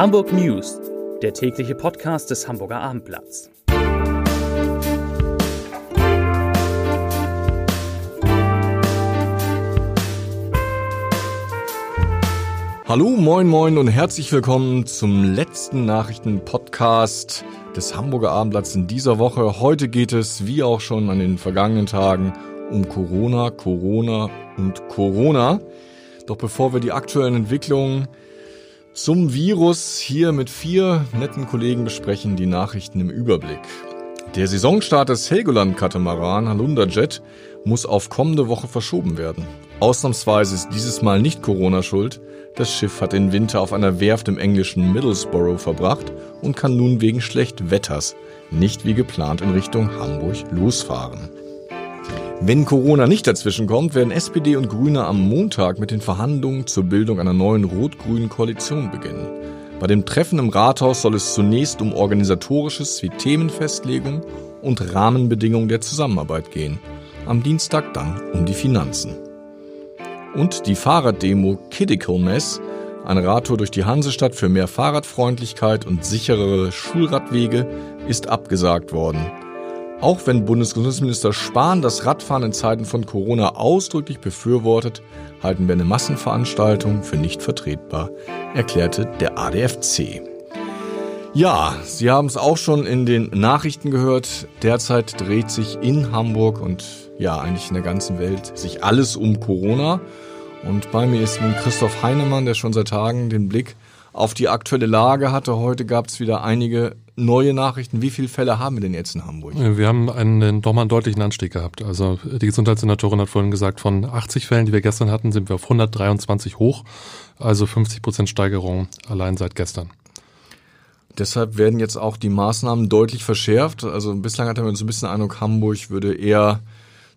Hamburg News, der tägliche Podcast des Hamburger Abendblatts. Hallo, moin, moin und herzlich willkommen zum letzten Nachrichten-Podcast des Hamburger Abendblatts in dieser Woche. Heute geht es, wie auch schon an den vergangenen Tagen, um Corona, Corona und Corona. Doch bevor wir die aktuellen Entwicklungen zum Virus hier mit vier netten Kollegen besprechen, die Nachrichten im Überblick. Der Saisonstart des Helgoland-Katamaran Halunda Jet muss auf kommende Woche verschoben werden. Ausnahmsweise ist dieses Mal nicht Corona schuld. Das Schiff hat den Winter auf einer Werft im englischen Middlesbrough verbracht und kann nun wegen schlecht Wetters nicht wie geplant in Richtung Hamburg losfahren. Wenn Corona nicht dazwischen kommt, werden SPD und Grüne am Montag mit den Verhandlungen zur Bildung einer neuen rot-grünen Koalition beginnen. Bei dem Treffen im Rathaus soll es zunächst um organisatorisches wie Themenfestlegung und Rahmenbedingungen der Zusammenarbeit gehen. Am Dienstag dann um die Finanzen. Und die Fahrraddemo Kiddical Mess, eine Radtour durch die Hansestadt für mehr Fahrradfreundlichkeit und sicherere Schulradwege, ist abgesagt worden. Auch wenn Bundesgesundheitsminister Spahn das Radfahren in Zeiten von Corona ausdrücklich befürwortet, halten wir eine Massenveranstaltung für nicht vertretbar, erklärte der ADFC. Ja, Sie haben es auch schon in den Nachrichten gehört. Derzeit dreht sich in Hamburg und ja, eigentlich in der ganzen Welt sich alles um Corona. Und bei mir ist nun Christoph Heinemann, der schon seit Tagen den Blick auf die aktuelle Lage hatte. Heute gab es wieder einige neue Nachrichten. Wie viele Fälle haben wir denn jetzt in Hamburg? Wir haben einen, doch mal einen deutlichen Anstieg gehabt. Also die Gesundheitssenatorin hat vorhin gesagt, von 80 Fällen, die wir gestern hatten, sind wir auf 123 hoch. Also 50 Prozent Steigerung allein seit gestern. Deshalb werden jetzt auch die Maßnahmen deutlich verschärft. Also bislang hatten wir uns ein bisschen Eindruck, Hamburg würde eher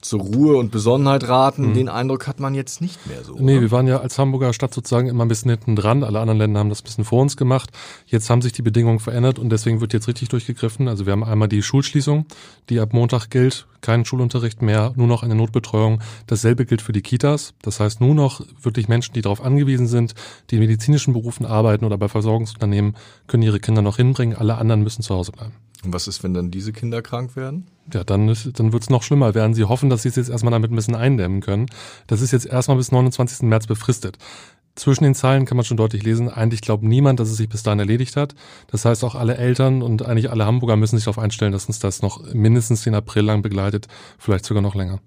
zur Ruhe und Besonnenheit raten. Mhm. Den Eindruck hat man jetzt nicht mehr so. Nee, oder? wir waren ja als Hamburger Stadt sozusagen immer ein bisschen hinten dran. Alle anderen Länder haben das ein bisschen vor uns gemacht. Jetzt haben sich die Bedingungen verändert und deswegen wird jetzt richtig durchgegriffen. Also wir haben einmal die Schulschließung, die ab Montag gilt. Kein Schulunterricht mehr, nur noch eine Notbetreuung. Dasselbe gilt für die Kitas. Das heißt, nur noch wirklich Menschen, die darauf angewiesen sind, die in medizinischen Berufen arbeiten oder bei Versorgungsunternehmen, können ihre Kinder noch hinbringen. Alle anderen müssen zu Hause bleiben. Und was ist, wenn dann diese Kinder krank werden? Ja, dann, ist, dann wird es noch schlimmer werden. Sie hoffen, dass sie es jetzt erstmal damit ein bisschen eindämmen können. Das ist jetzt erstmal bis 29. März befristet. Zwischen den Zeilen kann man schon deutlich lesen, eigentlich glaubt niemand, dass es sich bis dahin erledigt hat. Das heißt, auch alle Eltern und eigentlich alle Hamburger müssen sich darauf einstellen, dass uns das noch mindestens den April lang begleitet, vielleicht sogar noch länger.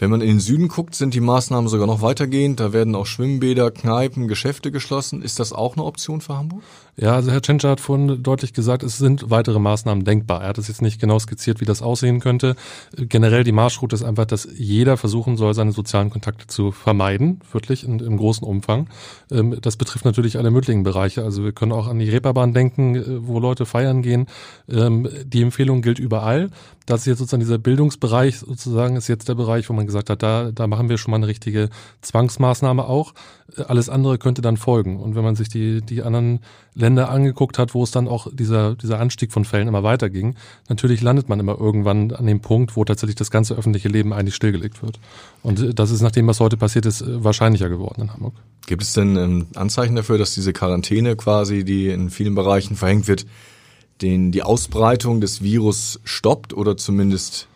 Wenn man in den Süden guckt, sind die Maßnahmen sogar noch weitergehend. Da werden auch Schwimmbäder, Kneipen, Geschäfte geschlossen. Ist das auch eine Option für Hamburg? Ja, also Herr Tschentscher hat vorhin deutlich gesagt, es sind weitere Maßnahmen denkbar. Er hat es jetzt nicht genau skizziert, wie das aussehen könnte. Generell die Marschroute ist einfach, dass jeder versuchen soll, seine sozialen Kontakte zu vermeiden, wirklich in, im großen Umfang. Ähm, das betrifft natürlich alle möglichen Bereiche. Also wir können auch an die Reeperbahn denken, äh, wo Leute feiern gehen. Ähm, die Empfehlung gilt überall. Das ist jetzt sozusagen dieser Bildungsbereich sozusagen ist jetzt der Bereich, wo man gesagt hat, da, da machen wir schon mal eine richtige Zwangsmaßnahme auch. Alles andere könnte dann folgen. Und wenn man sich die, die anderen Länder angeguckt hat, wo es dann auch dieser, dieser Anstieg von Fällen immer weiterging, natürlich landet man immer irgendwann an dem Punkt, wo tatsächlich das ganze öffentliche Leben eigentlich stillgelegt wird. Und das ist, nachdem was heute passiert ist, wahrscheinlicher geworden in Hamburg. Gibt es denn ähm, Anzeichen dafür, dass diese Quarantäne quasi, die in vielen Bereichen verhängt wird, den, die Ausbreitung des Virus stoppt oder zumindest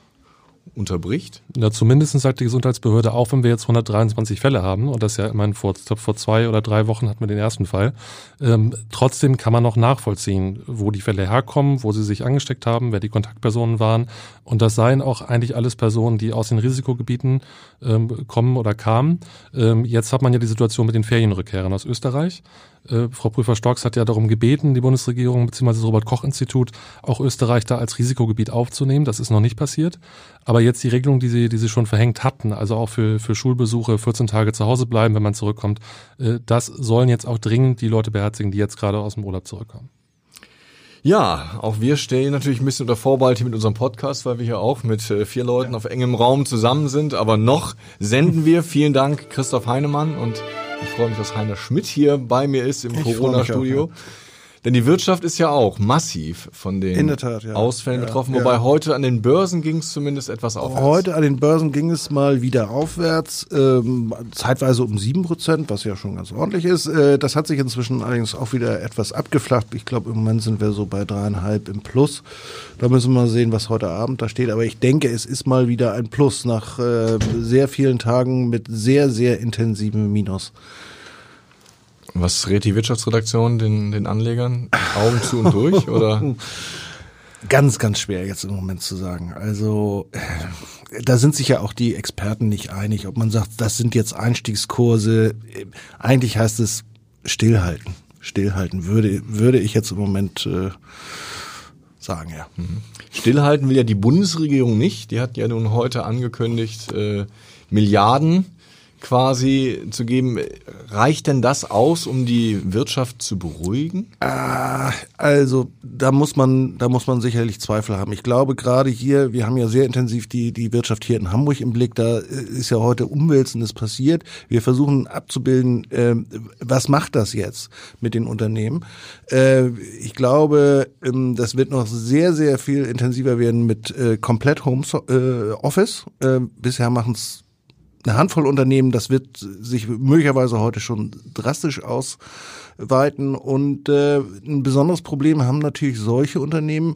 unterbricht? Ja, zumindest sagt die Gesundheitsbehörde, auch wenn wir jetzt 123 Fälle haben, und das ja immerhin vor, vor zwei oder drei Wochen hatten wir den ersten Fall, ähm, trotzdem kann man noch nachvollziehen, wo die Fälle herkommen, wo sie sich angesteckt haben, wer die Kontaktpersonen waren. Und das seien auch eigentlich alles Personen, die aus den Risikogebieten ähm, kommen oder kamen. Ähm, jetzt hat man ja die Situation mit den Ferienrückkehrern aus Österreich. Äh, Frau Prüfer-Storks hat ja darum gebeten, die Bundesregierung bzw. das Robert-Koch-Institut auch Österreich da als Risikogebiet aufzunehmen. Das ist noch nicht passiert. Aber jetzt die Regelung, die sie, die sie schon verhängt hatten, also auch für, für Schulbesuche 14 Tage zu Hause bleiben, wenn man zurückkommt, äh, das sollen jetzt auch dringend die Leute beherzigen, die jetzt gerade aus dem Urlaub zurückkommen. Ja, auch wir stehen natürlich ein bisschen unter Vorbehalt hier mit unserem Podcast, weil wir hier auch mit äh, vier Leuten auf engem Raum zusammen sind. Aber noch senden wir. Vielen Dank, Christoph Heinemann und ich freue mich, dass Heiner Schmidt hier bei mir ist im Corona-Studio. Ja. Denn die Wirtschaft ist ja auch massiv von den Tat, ja. Ausfällen ja, betroffen, ja. wobei heute an den Börsen ging es zumindest etwas aufwärts. Heute an den Börsen ging es mal wieder aufwärts, ähm, zeitweise um sieben Prozent, was ja schon ganz ordentlich ist. Äh, das hat sich inzwischen allerdings auch wieder etwas abgeflacht. Ich glaube, im Moment sind wir so bei dreieinhalb im Plus. Da müssen wir mal sehen, was heute Abend da steht. Aber ich denke, es ist mal wieder ein Plus nach äh, sehr vielen Tagen mit sehr, sehr intensivem Minus. Was rät die Wirtschaftsredaktion den, den Anlegern? Augen zu und durch oder? Ganz, ganz schwer jetzt im Moment zu sagen. Also äh, da sind sich ja auch die Experten nicht einig, ob man sagt, das sind jetzt Einstiegskurse. Äh, Eigentlich heißt es stillhalten. Stillhalten würde, würde ich jetzt im Moment äh, sagen, ja. Stillhalten will ja die Bundesregierung nicht. Die hat ja nun heute angekündigt, äh, Milliarden quasi zu geben. Reicht denn das aus, um die Wirtschaft zu beruhigen? Ah, also da muss man, da muss man sicherlich Zweifel haben. Ich glaube gerade hier, wir haben ja sehr intensiv die die Wirtschaft hier in Hamburg im Blick. Da äh, ist ja heute Umwälzendes passiert. Wir versuchen abzubilden, äh, was macht das jetzt mit den Unternehmen. Äh, ich glaube, ähm, das wird noch sehr sehr viel intensiver werden mit äh, komplett Home äh, Office. Äh, bisher machen es eine Handvoll Unternehmen, das wird sich möglicherweise heute schon drastisch ausweiten. Und äh, ein besonderes Problem haben natürlich solche Unternehmen,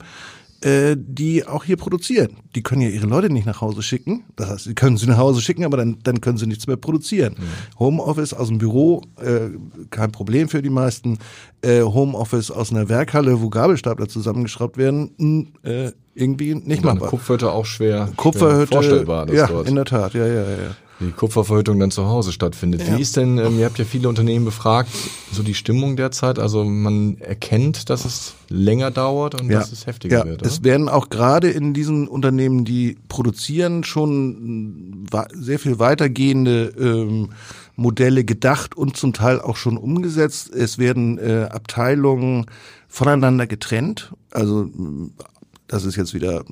äh, die auch hier produzieren. Die können ja ihre Leute nicht nach Hause schicken. Das heißt, sie können sie nach Hause schicken, aber dann, dann können sie nichts mehr produzieren. Mhm. Homeoffice aus dem Büro, äh, kein Problem für die meisten. Äh, Homeoffice aus einer Werkhalle, wo Gabelstapler zusammengeschraubt werden, mh, äh, irgendwie nicht machbar. Kupferhütte auch schwer, Kupferhütte, schwer vorstellbar. Das ja, dort. in der Tat, ja, ja, ja die Kupferverhüttung dann zu Hause stattfindet. Ja. Wie ist denn, ähm, ihr habt ja viele Unternehmen befragt, so die Stimmung derzeit? Also man erkennt, dass es länger dauert und ja. dass es heftiger ja. wird. Oder? Es werden auch gerade in diesen Unternehmen, die produzieren, schon sehr viel weitergehende ähm, Modelle gedacht und zum Teil auch schon umgesetzt. Es werden äh, Abteilungen voneinander getrennt. Also das ist jetzt wieder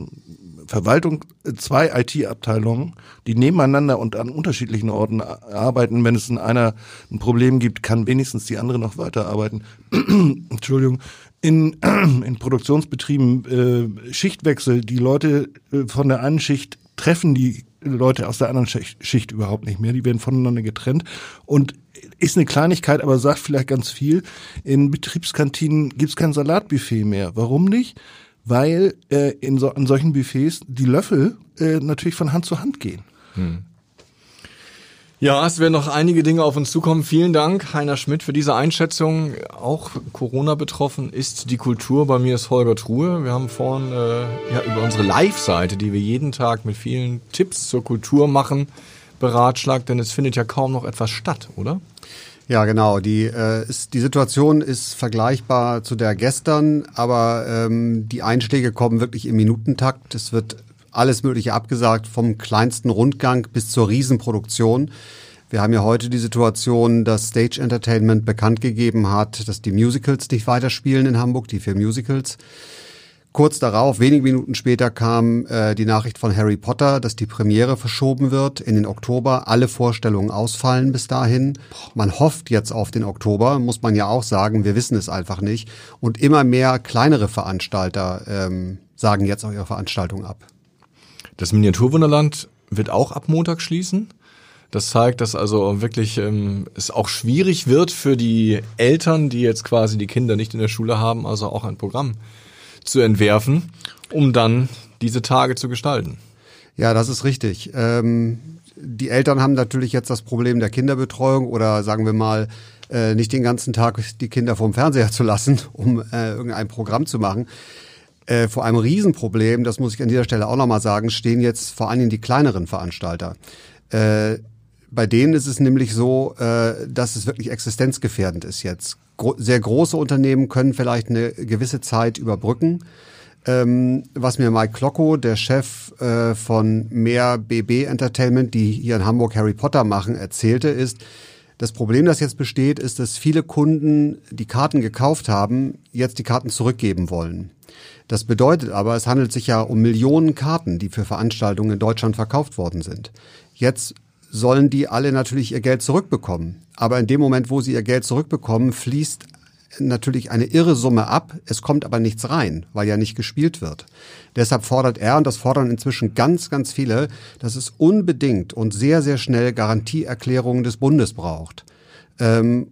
Verwaltung, zwei IT-Abteilungen, die nebeneinander und an unterschiedlichen Orten arbeiten. Wenn es in einer ein Problem gibt, kann wenigstens die andere noch weiterarbeiten. Entschuldigung. In, in Produktionsbetrieben äh, Schichtwechsel, die Leute äh, von der einen Schicht treffen die Leute aus der anderen Schicht, Schicht überhaupt nicht mehr. Die werden voneinander getrennt. Und ist eine Kleinigkeit, aber sagt vielleicht ganz viel. In Betriebskantinen gibt es kein Salatbuffet mehr. Warum nicht? Weil äh, in so, an solchen Buffets die Löffel äh, natürlich von Hand zu Hand gehen. Hm. Ja, es werden noch einige Dinge auf uns zukommen. Vielen Dank, Heiner Schmidt, für diese Einschätzung. Auch Corona betroffen ist die Kultur. Bei mir ist Holger Truhe. Wir haben vorhin äh, ja, über unsere Live-Seite, die wir jeden Tag mit vielen Tipps zur Kultur machen, beratschlagt, denn es findet ja kaum noch etwas statt, oder? Ja, genau. Die, äh, ist, die Situation ist vergleichbar zu der gestern, aber ähm, die Einschläge kommen wirklich im Minutentakt. Es wird alles Mögliche abgesagt, vom kleinsten Rundgang bis zur Riesenproduktion. Wir haben ja heute die Situation, dass Stage Entertainment bekannt gegeben hat, dass die Musicals nicht weiterspielen in Hamburg, die vier Musicals. Kurz darauf, wenige Minuten später, kam äh, die Nachricht von Harry Potter, dass die Premiere verschoben wird in den Oktober. Alle Vorstellungen ausfallen bis dahin. Man hofft jetzt auf den Oktober, muss man ja auch sagen. Wir wissen es einfach nicht. Und immer mehr kleinere Veranstalter ähm, sagen jetzt auch ihre Veranstaltung ab. Das Miniaturwunderland wird auch ab Montag schließen. Das zeigt, dass also wirklich ähm, es auch schwierig wird für die Eltern, die jetzt quasi die Kinder nicht in der Schule haben, also auch ein Programm zu entwerfen, um dann diese Tage zu gestalten. Ja, das ist richtig. Ähm, die Eltern haben natürlich jetzt das Problem der Kinderbetreuung oder sagen wir mal, äh, nicht den ganzen Tag die Kinder vorm Fernseher zu lassen, um äh, irgendein Programm zu machen. Äh, vor einem Riesenproblem, das muss ich an dieser Stelle auch nochmal sagen, stehen jetzt vor allen Dingen die kleineren Veranstalter. Äh, bei denen ist es nämlich so, äh, dass es wirklich existenzgefährdend ist jetzt. Sehr große Unternehmen können vielleicht eine gewisse Zeit überbrücken. Ähm, was mir Mike Klocko, der Chef äh, von Mehr BB Entertainment, die hier in Hamburg Harry Potter machen, erzählte, ist, das Problem, das jetzt besteht, ist, dass viele Kunden, die Karten gekauft haben, jetzt die Karten zurückgeben wollen. Das bedeutet aber, es handelt sich ja um Millionen Karten, die für Veranstaltungen in Deutschland verkauft worden sind. Jetzt sollen die alle natürlich ihr Geld zurückbekommen. Aber in dem Moment, wo sie ihr Geld zurückbekommen, fließt natürlich eine irre Summe ab, es kommt aber nichts rein, weil ja nicht gespielt wird. Deshalb fordert er, und das fordern inzwischen ganz, ganz viele, dass es unbedingt und sehr, sehr schnell Garantieerklärungen des Bundes braucht. Ähm,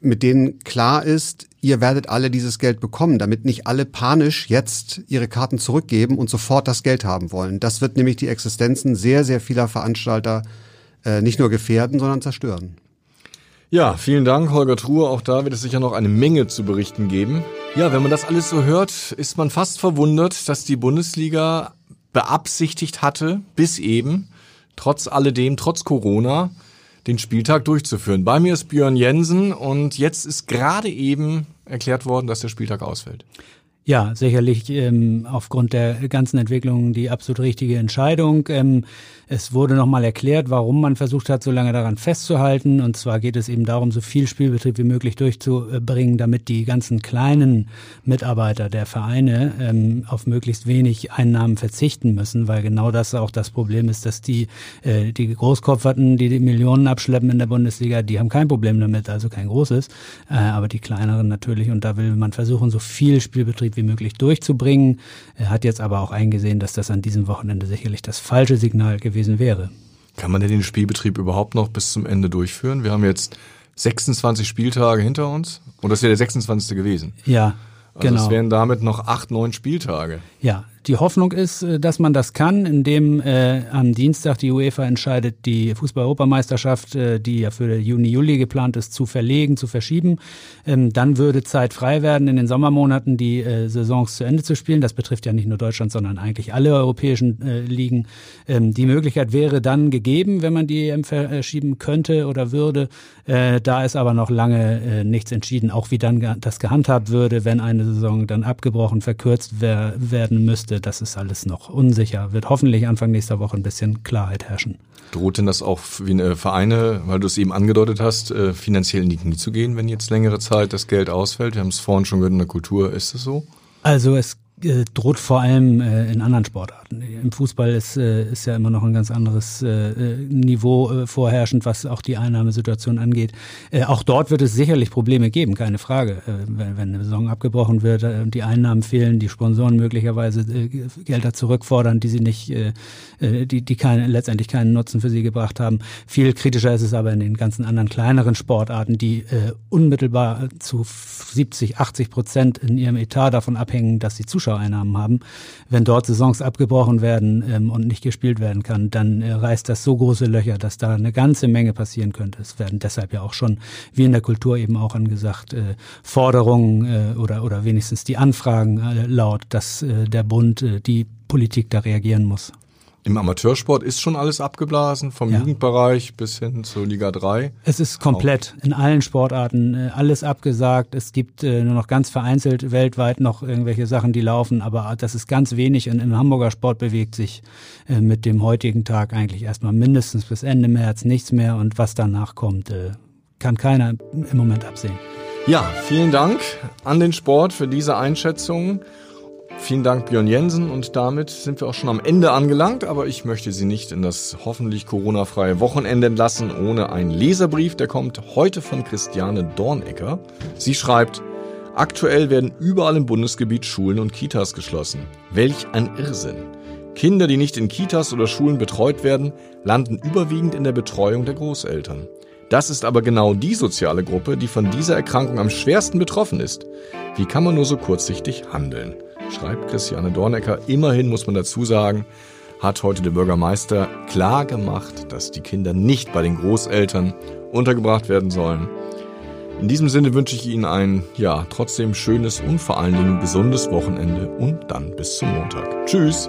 mit denen klar ist, ihr werdet alle dieses Geld bekommen, damit nicht alle panisch jetzt ihre Karten zurückgeben und sofort das Geld haben wollen. Das wird nämlich die Existenzen sehr, sehr vieler Veranstalter äh, nicht nur gefährden, sondern zerstören. Ja, vielen Dank, Holger Truhe. Auch da wird es sicher noch eine Menge zu berichten geben. Ja, wenn man das alles so hört, ist man fast verwundert, dass die Bundesliga beabsichtigt hatte, bis eben, trotz alledem, trotz Corona, den Spieltag durchzuführen. Bei mir ist Björn Jensen und jetzt ist gerade eben erklärt worden, dass der Spieltag ausfällt. Ja, sicherlich ähm, aufgrund der ganzen Entwicklungen die absolut richtige Entscheidung. Ähm, es wurde nochmal erklärt, warum man versucht hat, so lange daran festzuhalten. Und zwar geht es eben darum, so viel Spielbetrieb wie möglich durchzubringen, damit die ganzen kleinen Mitarbeiter der Vereine ähm, auf möglichst wenig Einnahmen verzichten müssen, weil genau das auch das Problem ist, dass die, äh, die Großkopferten, die die Millionen abschleppen in der Bundesliga, die haben kein Problem damit, also kein großes, äh, aber die kleineren natürlich. Und da will man versuchen, so viel Spielbetrieb wie möglich durchzubringen. Er hat jetzt aber auch eingesehen, dass das an diesem Wochenende sicherlich das falsche Signal gewesen wäre. Kann man denn den Spielbetrieb überhaupt noch bis zum Ende durchführen? Wir haben jetzt 26 Spieltage hinter uns und das wäre der 26. gewesen. Ja, also genau. es wären damit noch acht, neun Spieltage. Ja, die Hoffnung ist, äh, dass man das kann, indem äh, am Dienstag die UEFA entscheidet, die Fußball-Europameisterschaft, äh, die ja für Juni, Juli geplant ist, zu verlegen, zu verschieben. Ähm, dann würde Zeit frei werden, in den Sommermonaten die äh, Saisons zu Ende zu spielen. Das betrifft ja nicht nur Deutschland, sondern eigentlich alle europäischen äh, Ligen. Ähm, die Möglichkeit wäre dann gegeben, wenn man die EM verschieben könnte oder würde. Äh, da ist aber noch lange äh, nichts entschieden, auch wie dann das gehandhabt würde, wenn eine Saison dann abgebrochen, verkürzt wer werden müsste das ist alles noch unsicher. Wird hoffentlich Anfang nächster Woche ein bisschen Klarheit herrschen. Droht denn das auch wie eine Vereine, weil du es eben angedeutet hast, äh, finanziell in die Knie zu gehen, wenn jetzt längere Zeit das Geld ausfällt? Wir haben es vorhin schon gehört, in der Kultur ist es so? Also es äh, droht vor allem äh, in anderen Sportarten. Im Fußball ist, äh, ist ja immer noch ein ganz anderes äh, äh Niveau äh, vorherrschend, was auch die Einnahmesituation angeht. Äh, auch dort wird es sicherlich Probleme geben, keine Frage. Äh, wenn, wenn eine Saison abgebrochen wird und äh, die Einnahmen fehlen, die Sponsoren möglicherweise äh, Gelder zurückfordern, die sie nicht, äh, äh, die, die keine, letztendlich keinen Nutzen für sie gebracht haben. Viel kritischer ist es aber in den ganzen anderen kleineren Sportarten, die äh, unmittelbar zu 70, 80 Prozent in ihrem Etat davon abhängen, dass sie Zuschauer Zuschauereinnahmen haben. Wenn dort Saisons abgebrochen werden ähm, und nicht gespielt werden kann, dann äh, reißt das so große Löcher, dass da eine ganze Menge passieren könnte. Es werden deshalb ja auch schon, wie in der Kultur eben auch angesagt, äh, Forderungen äh, oder, oder wenigstens die Anfragen äh, laut, dass äh, der Bund, äh, die Politik da reagieren muss. Im Amateursport ist schon alles abgeblasen, vom ja. Jugendbereich bis hin zur Liga 3. Es ist komplett in allen Sportarten äh, alles abgesagt. Es gibt äh, nur noch ganz vereinzelt weltweit noch irgendwelche Sachen, die laufen, aber das ist ganz wenig. Und im Hamburger Sport bewegt sich äh, mit dem heutigen Tag eigentlich erstmal mindestens bis Ende März nichts mehr. Und was danach kommt, kann keiner im Moment absehen. Ja, vielen Dank an den Sport für diese Einschätzung. Vielen Dank, Björn Jensen. Und damit sind wir auch schon am Ende angelangt. Aber ich möchte Sie nicht in das hoffentlich Corona-freie Wochenende entlassen ohne einen Leserbrief. Der kommt heute von Christiane Dornecker. Sie schreibt, aktuell werden überall im Bundesgebiet Schulen und Kitas geschlossen. Welch ein Irrsinn. Kinder, die nicht in Kitas oder Schulen betreut werden, landen überwiegend in der Betreuung der Großeltern. Das ist aber genau die soziale Gruppe, die von dieser Erkrankung am schwersten betroffen ist. Wie kann man nur so kurzsichtig handeln? Schreibt Christiane Dornecker. Immerhin muss man dazu sagen, hat heute der Bürgermeister klar gemacht, dass die Kinder nicht bei den Großeltern untergebracht werden sollen. In diesem Sinne wünsche ich Ihnen ein, ja, trotzdem schönes und vor allen Dingen gesundes Wochenende und dann bis zum Montag. Tschüss!